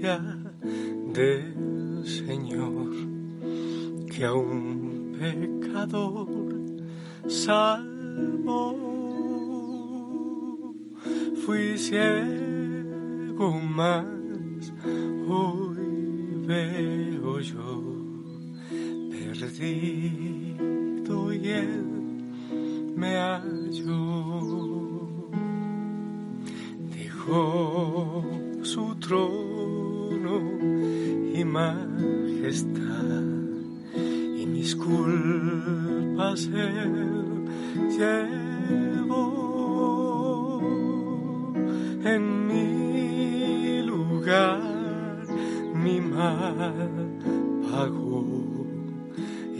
gracia del Señor, que a un pecador salvo fui ciego más, hoy veo yo perdido y él me halló. Dejó su trono majestad y mis culpas él llevó en mi lugar mi mal pagó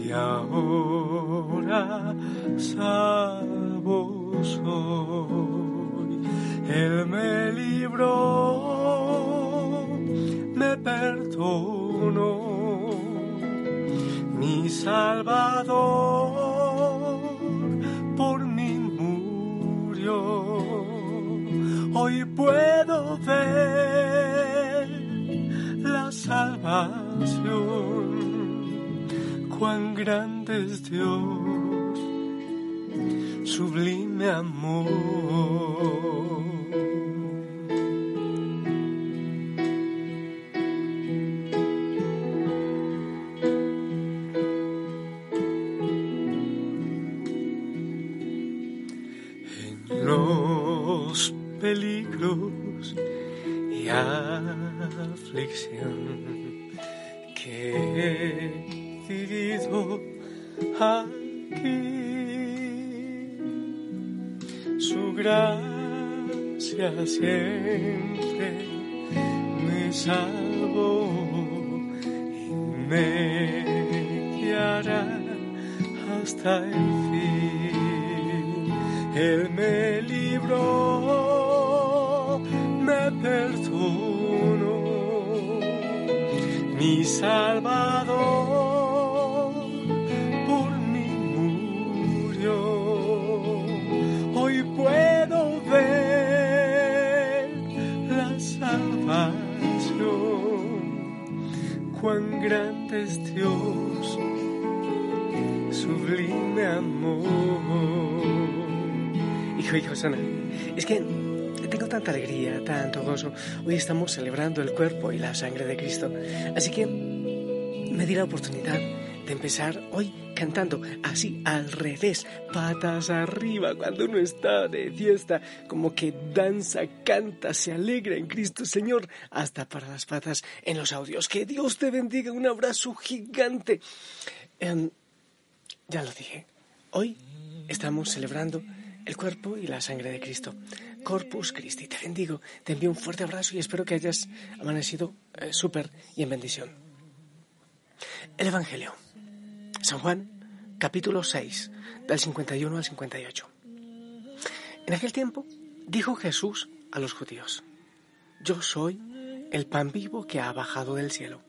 y ahora salvo soy. Él me libró, me perdonó, mi Salvador por mí murió. Hoy puedo ver la salvación cuán grande es Dios, sublime amor. Aflicción que vivido aquí. Su gracia siempre me salvó y me guiará hasta el fin. Él me libró, me perdonó, mi Salvador cuán grande es Dios, sublime amor. Hijo, hijo, Sana, es que tanta alegría, tanto gozo. Hoy estamos celebrando el cuerpo y la sangre de Cristo. Así que me di la oportunidad de empezar hoy cantando así al revés, patas arriba, cuando uno está de fiesta, como que danza, canta, se alegra en Cristo Señor, hasta para las patas en los audios. Que Dios te bendiga, un abrazo gigante. Em, ya lo dije, hoy estamos celebrando el cuerpo y la sangre de Cristo. Corpus Christi, te bendigo, te envío un fuerte abrazo y espero que hayas amanecido eh, súper y en bendición. El Evangelio. San Juan, capítulo 6, del 51 al 58. En aquel tiempo dijo Jesús a los judíos, Yo soy el pan vivo que ha bajado del cielo.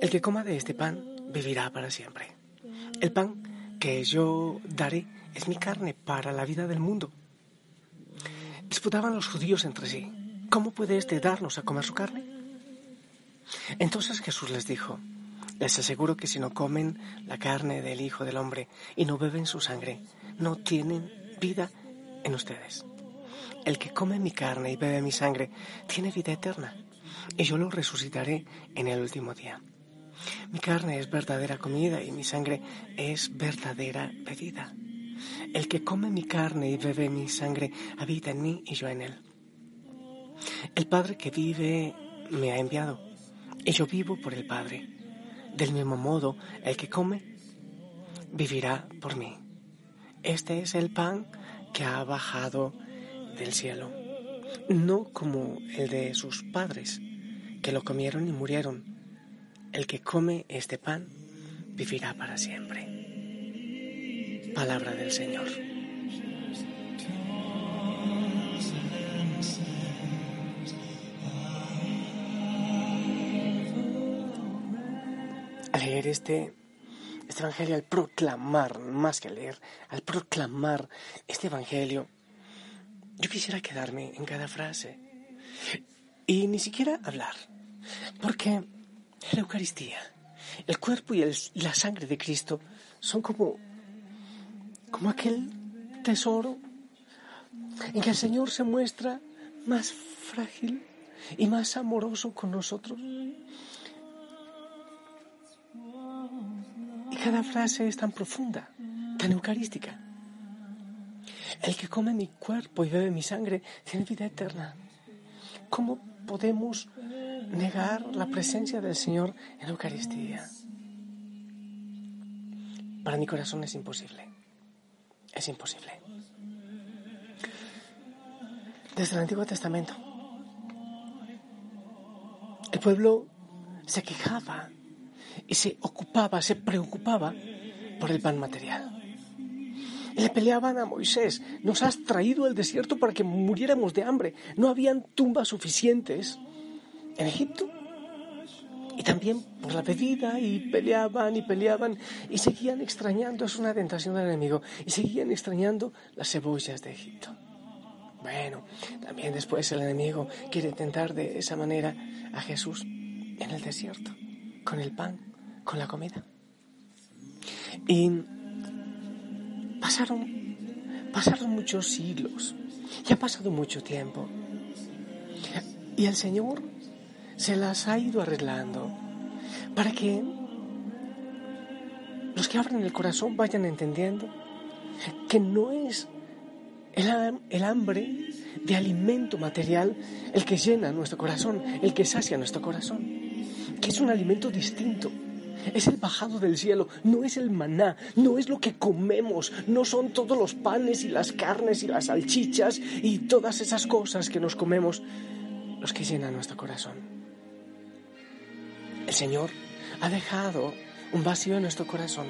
El que coma de este pan vivirá para siempre. El pan que yo daré es mi carne para la vida del mundo. Disputaban los judíos entre sí, ¿cómo puede éste darnos a comer su carne? Entonces Jesús les dijo, les aseguro que si no comen la carne del Hijo del Hombre y no beben su sangre, no tienen vida en ustedes. El que come mi carne y bebe mi sangre tiene vida eterna, y yo lo resucitaré en el último día. Mi carne es verdadera comida y mi sangre es verdadera bebida. El que come mi carne y bebe mi sangre habita en mí y yo en él. El Padre que vive me ha enviado, y yo vivo por el Padre. Del mismo modo, el que come vivirá por mí. Este es el pan que ha bajado del cielo, no como el de sus padres, que lo comieron y murieron. El que come este pan vivirá para siempre. Palabra del Señor. leer este, este Evangelio, al proclamar, más que leer, al proclamar este Evangelio, yo quisiera quedarme en cada frase y ni siquiera hablar, porque la Eucaristía, el cuerpo y, la sangre de Cristo son como, como aquel tesoro en que el Señor se muestra más frágil y más amoroso con nosotros. Y cada frase es tan profunda, tan eucarística. El que come mi cuerpo y bebe mi sangre tiene vida eterna. ¿Cómo podemos negar la presencia del Señor en la Eucaristía? Para mi corazón es imposible. Es imposible. Desde el Antiguo Testamento, el pueblo se quejaba y se ocupaba, se preocupaba por el pan material. Le peleaban a Moisés, nos has traído al desierto para que muriéramos de hambre. No habían tumbas suficientes en Egipto. Y también por la bebida y peleaban y peleaban y seguían extrañando, es una tentación del enemigo, y seguían extrañando las cebollas de Egipto. Bueno, también después el enemigo quiere tentar de esa manera a Jesús en el desierto, con el pan, con la comida. Y pasaron, pasaron muchos siglos, y ha pasado mucho tiempo. Y el Señor se las ha ido arreglando para que los que abren el corazón vayan entendiendo que no es el, hambre de alimento material el que llena nuestro corazón, el que sacia nuestro corazón, que es un alimento distinto. Es el bajado del cielo, no es el maná, no es lo que comemos, no son todos los panes y las carnes y las salchichas y todas esas cosas que nos comemos los que llenan nuestro corazón. El Señor ha dejado un vacío en nuestro corazón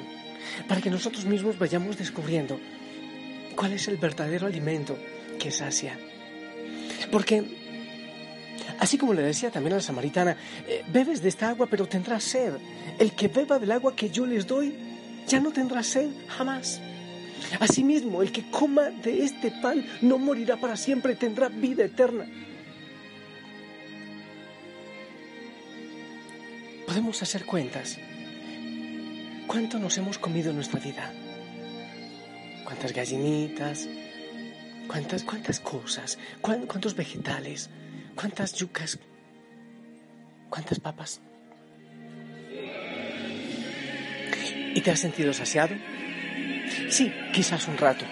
para que nosotros mismos vayamos descubriendo cuál es el verdadero alimento que sacia. Porque, así como le decía también a la samaritana, eh, bebes de esta agua pero tendrás sed. El que beba del agua que yo les doy ya no tendrá sed jamás. Asimismo, el que coma de este pan no morirá para siempre, tendrá vida eterna. Podemos hacer cuentas. ¿Cuánto nos hemos comido en nuestra vida? cuántas gallinitas, cuántas, cuántas cosas, cuántos vegetales, cuántas yucas, cuántas papas. ¿Y te has sentido saciado? Sí, quizás un rato.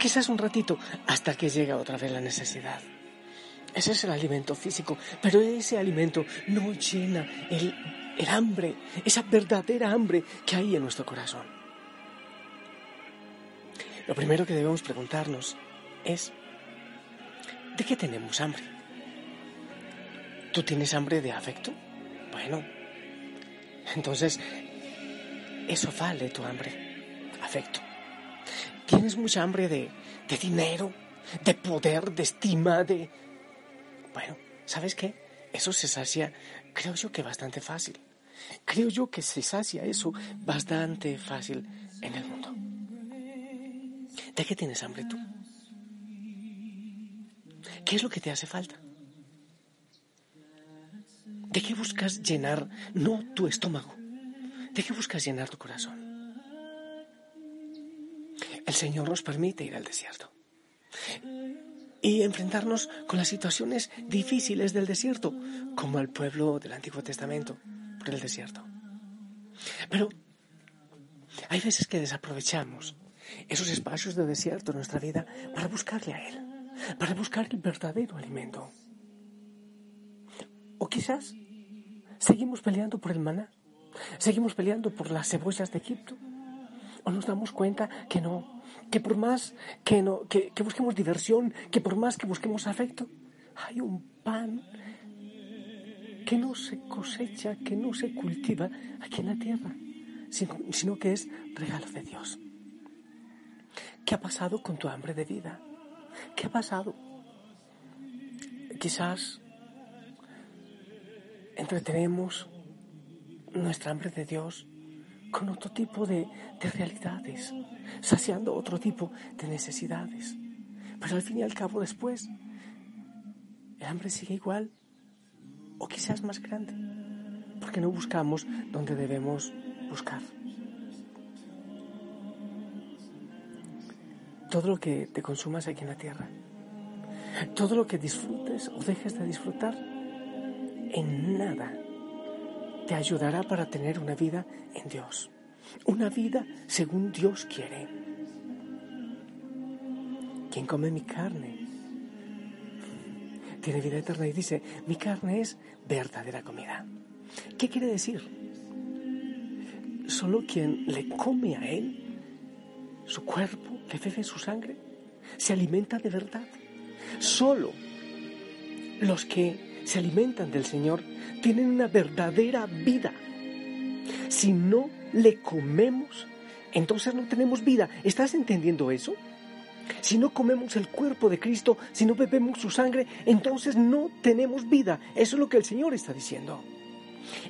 Quizás un ratito hasta que llega otra vez la necesidad. Ese es el alimento físico, pero ese alimento no llena el, el hambre, esa verdadera hambre que hay en nuestro corazón. Lo primero que debemos preguntarnos es, ¿de qué tenemos hambre? ¿Tú tienes hambre de afecto? Bueno, entonces eso vale tu hambre, afecto. ¿Tienes mucha hambre de, de dinero, de poder, de estima, de... Bueno, ¿sabes qué? Eso se sacia, creo yo que bastante fácil. Creo yo que se sacia eso bastante fácil en el mundo. ¿De qué tienes hambre tú? ¿Qué es lo que te hace falta? ¿De qué buscas llenar no tu estómago? ¿De qué buscas llenar tu corazón? El Señor nos permite ir al desierto y enfrentarnos con las situaciones difíciles del desierto, como el pueblo del Antiguo Testamento por el desierto. Pero hay veces que desaprovechamos esos espacios de desierto en nuestra vida para buscarle a Él, para buscar el verdadero alimento. O quizás seguimos peleando por el maná, seguimos peleando por las cebollas de Egipto, o nos damos cuenta que no, que por más que, no, que, que busquemos diversión, que por más que busquemos afecto, hay un pan que no se cosecha, que no se cultiva aquí en la tierra, sino, sino que es regalo de Dios. ¿Qué ha pasado con tu hambre de vida? ¿Qué ha pasado? Quizás entretenemos nuestra hambre de Dios con otro tipo de, realidades, saciando otro tipo de necesidades. Pero al fin y al cabo después, el hambre sigue igual o quizás más grande, porque no buscamos donde debemos buscar. Todo lo que te consumas aquí en la tierra, todo lo que disfrutes o dejes de disfrutar, en nada te ayudará para tener una vida en Dios, una vida según Dios quiere. Quien come mi carne tiene vida eterna y dice, mi carne es verdadera comida. ¿Qué quiere decir? Solo quien le come a Él, su cuerpo, le bebe su sangre, se alimenta de verdad. Solo los que se alimentan del Señor tienen una verdadera vida. Si no le comemos, entonces no tenemos vida. ¿Estás entendiendo eso? Si no comemos el cuerpo de Cristo, si no bebemos su sangre, entonces no tenemos vida. Eso es lo que el Señor está diciendo.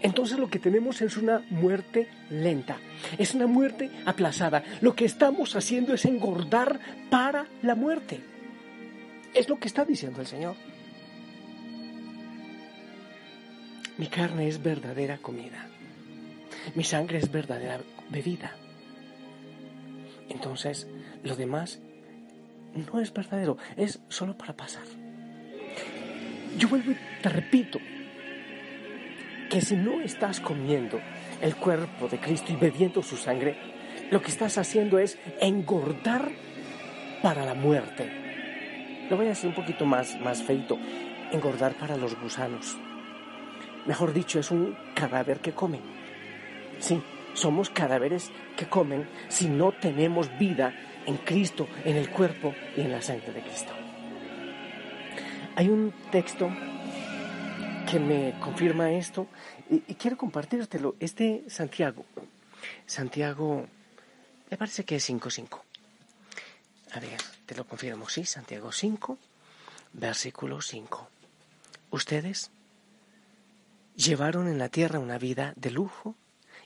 Entonces lo que tenemos es una muerte lenta, es una muerte aplazada. Lo que estamos haciendo es engordar para la muerte. Es lo que está diciendo el Señor. Mi carne es verdadera comida. Mi sangre es verdadera bebida. Entonces, lo demás no es verdadero, es solo para pasar. Yo vuelvo y te repito que si no estás comiendo el cuerpo de Cristo y bebiendo su sangre, lo que estás haciendo es engordar para la muerte. Lo voy a decir un poquito más, más feito, engordar para los gusanos. Mejor dicho, es un cadáver que come. Sí, somos cadáveres que comen si no tenemos vida en Cristo, en el cuerpo y en la sangre de Cristo. Hay un texto que me confirma esto y, quiero compartírtelo. Es de Santiago. Santiago, me parece que es 5.5. A ver, te lo confirmo, sí, Santiago 5, versículo 5. Ustedes llevaron en la tierra una vida de lujo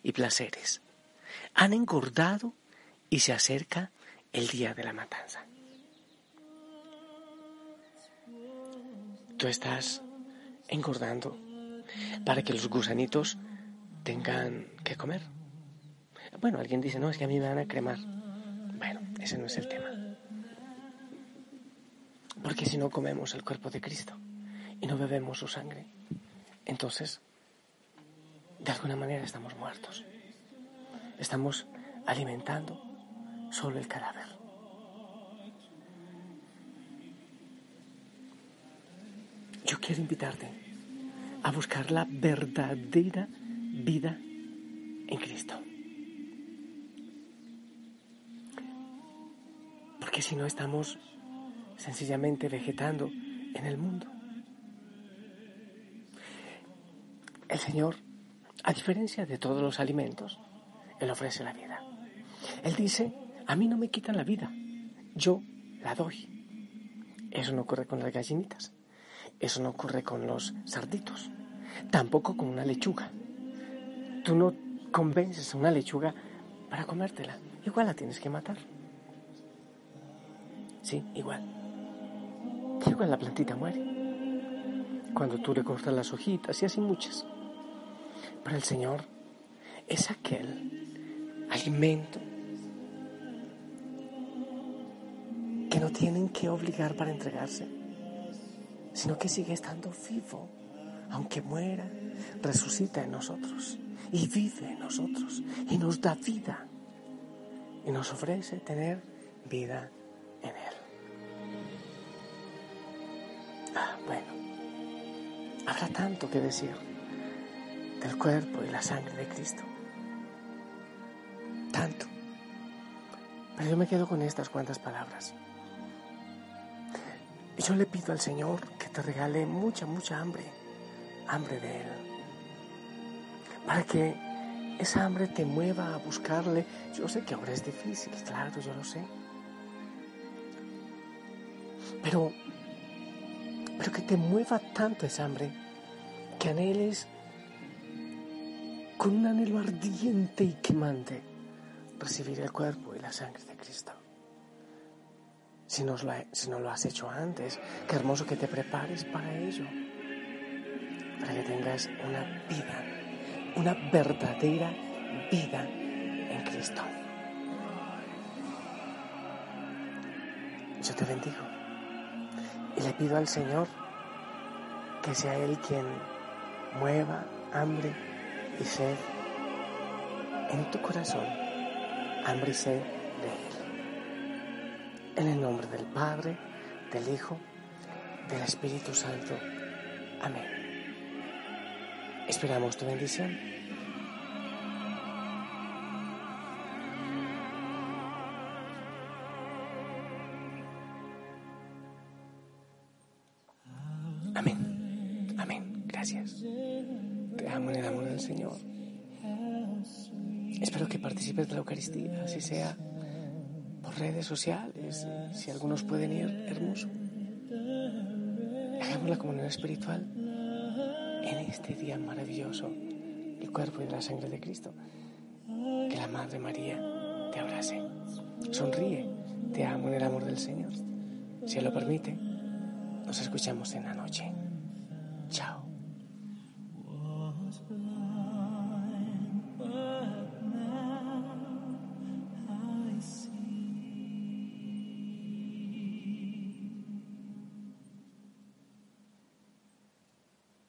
y placeres. Han engordado y se acerca el día de la matanza. Tú estás engordando para que los gusanitos tengan que comer. Bueno, alguien dice, no, es que a mí me van a cremar. Bueno, ese no es el tema. Porque si no comemos el cuerpo de Cristo y no bebemos su sangre, entonces, de alguna manera estamos muertos. Estamos alimentando solo el cadáver. Yo quiero invitarte a buscar la verdadera vida en Cristo. Porque si no estamos sencillamente vegetando en el mundo. El Señor, a diferencia de todos los alimentos, Él ofrece la vida. Él dice, a mí no me quitan la vida, yo la doy. Eso no ocurre con las gallinitas, eso no ocurre con los sarditos, tampoco con una lechuga. Tú no convences a una lechuga para comértela, igual la tienes que matar. Sí, igual. Igual la plantita muere. Cuando tú le cortas las hojitas y así muchas. Pero el Señor es aquel alimento que no tienen que obligar para entregarse, sino que sigue estando vivo, aunque muera, resucita en nosotros y vive en nosotros y nos da vida y nos ofrece tener vida en Él. Ah, bueno, habrá tanto que decir del cuerpo y la sangre de Cristo. Tanto. Pero yo me quedo con estas cuantas palabras. Y yo le pido al Señor que te regale mucha, mucha hambre, hambre de Él. Para que esa hambre te mueva a buscarle. Yo sé que ahora es difícil, claro, yo lo sé. Pero, pero que te mueva tanto esa hambre que anheles con un anhelo ardiente y quemante recibir el cuerpo y la sangre de Cristo. si, no lo, si no lo has hecho antes, qué hermoso que te prepares para ello, para que tengas una vida, una verdadera vida en Cristo. Yo te bendigo y le pido al Señor que sea Él quien mueva hambre y sed en tu corazón, hambre y sed de Él. En el nombre del Padre, del Hijo, del Espíritu Santo. Amén. Esperamos tu bendición. Así sea por redes sociales, si algunos pueden ir, hermoso. Hagamos la comunión espiritual en este día maravilloso, el cuerpo y la sangre de Cristo. Que la Madre María te abrace. Sonríe, te amo en el amor del Señor. Si lo permite, nos escuchamos en la noche.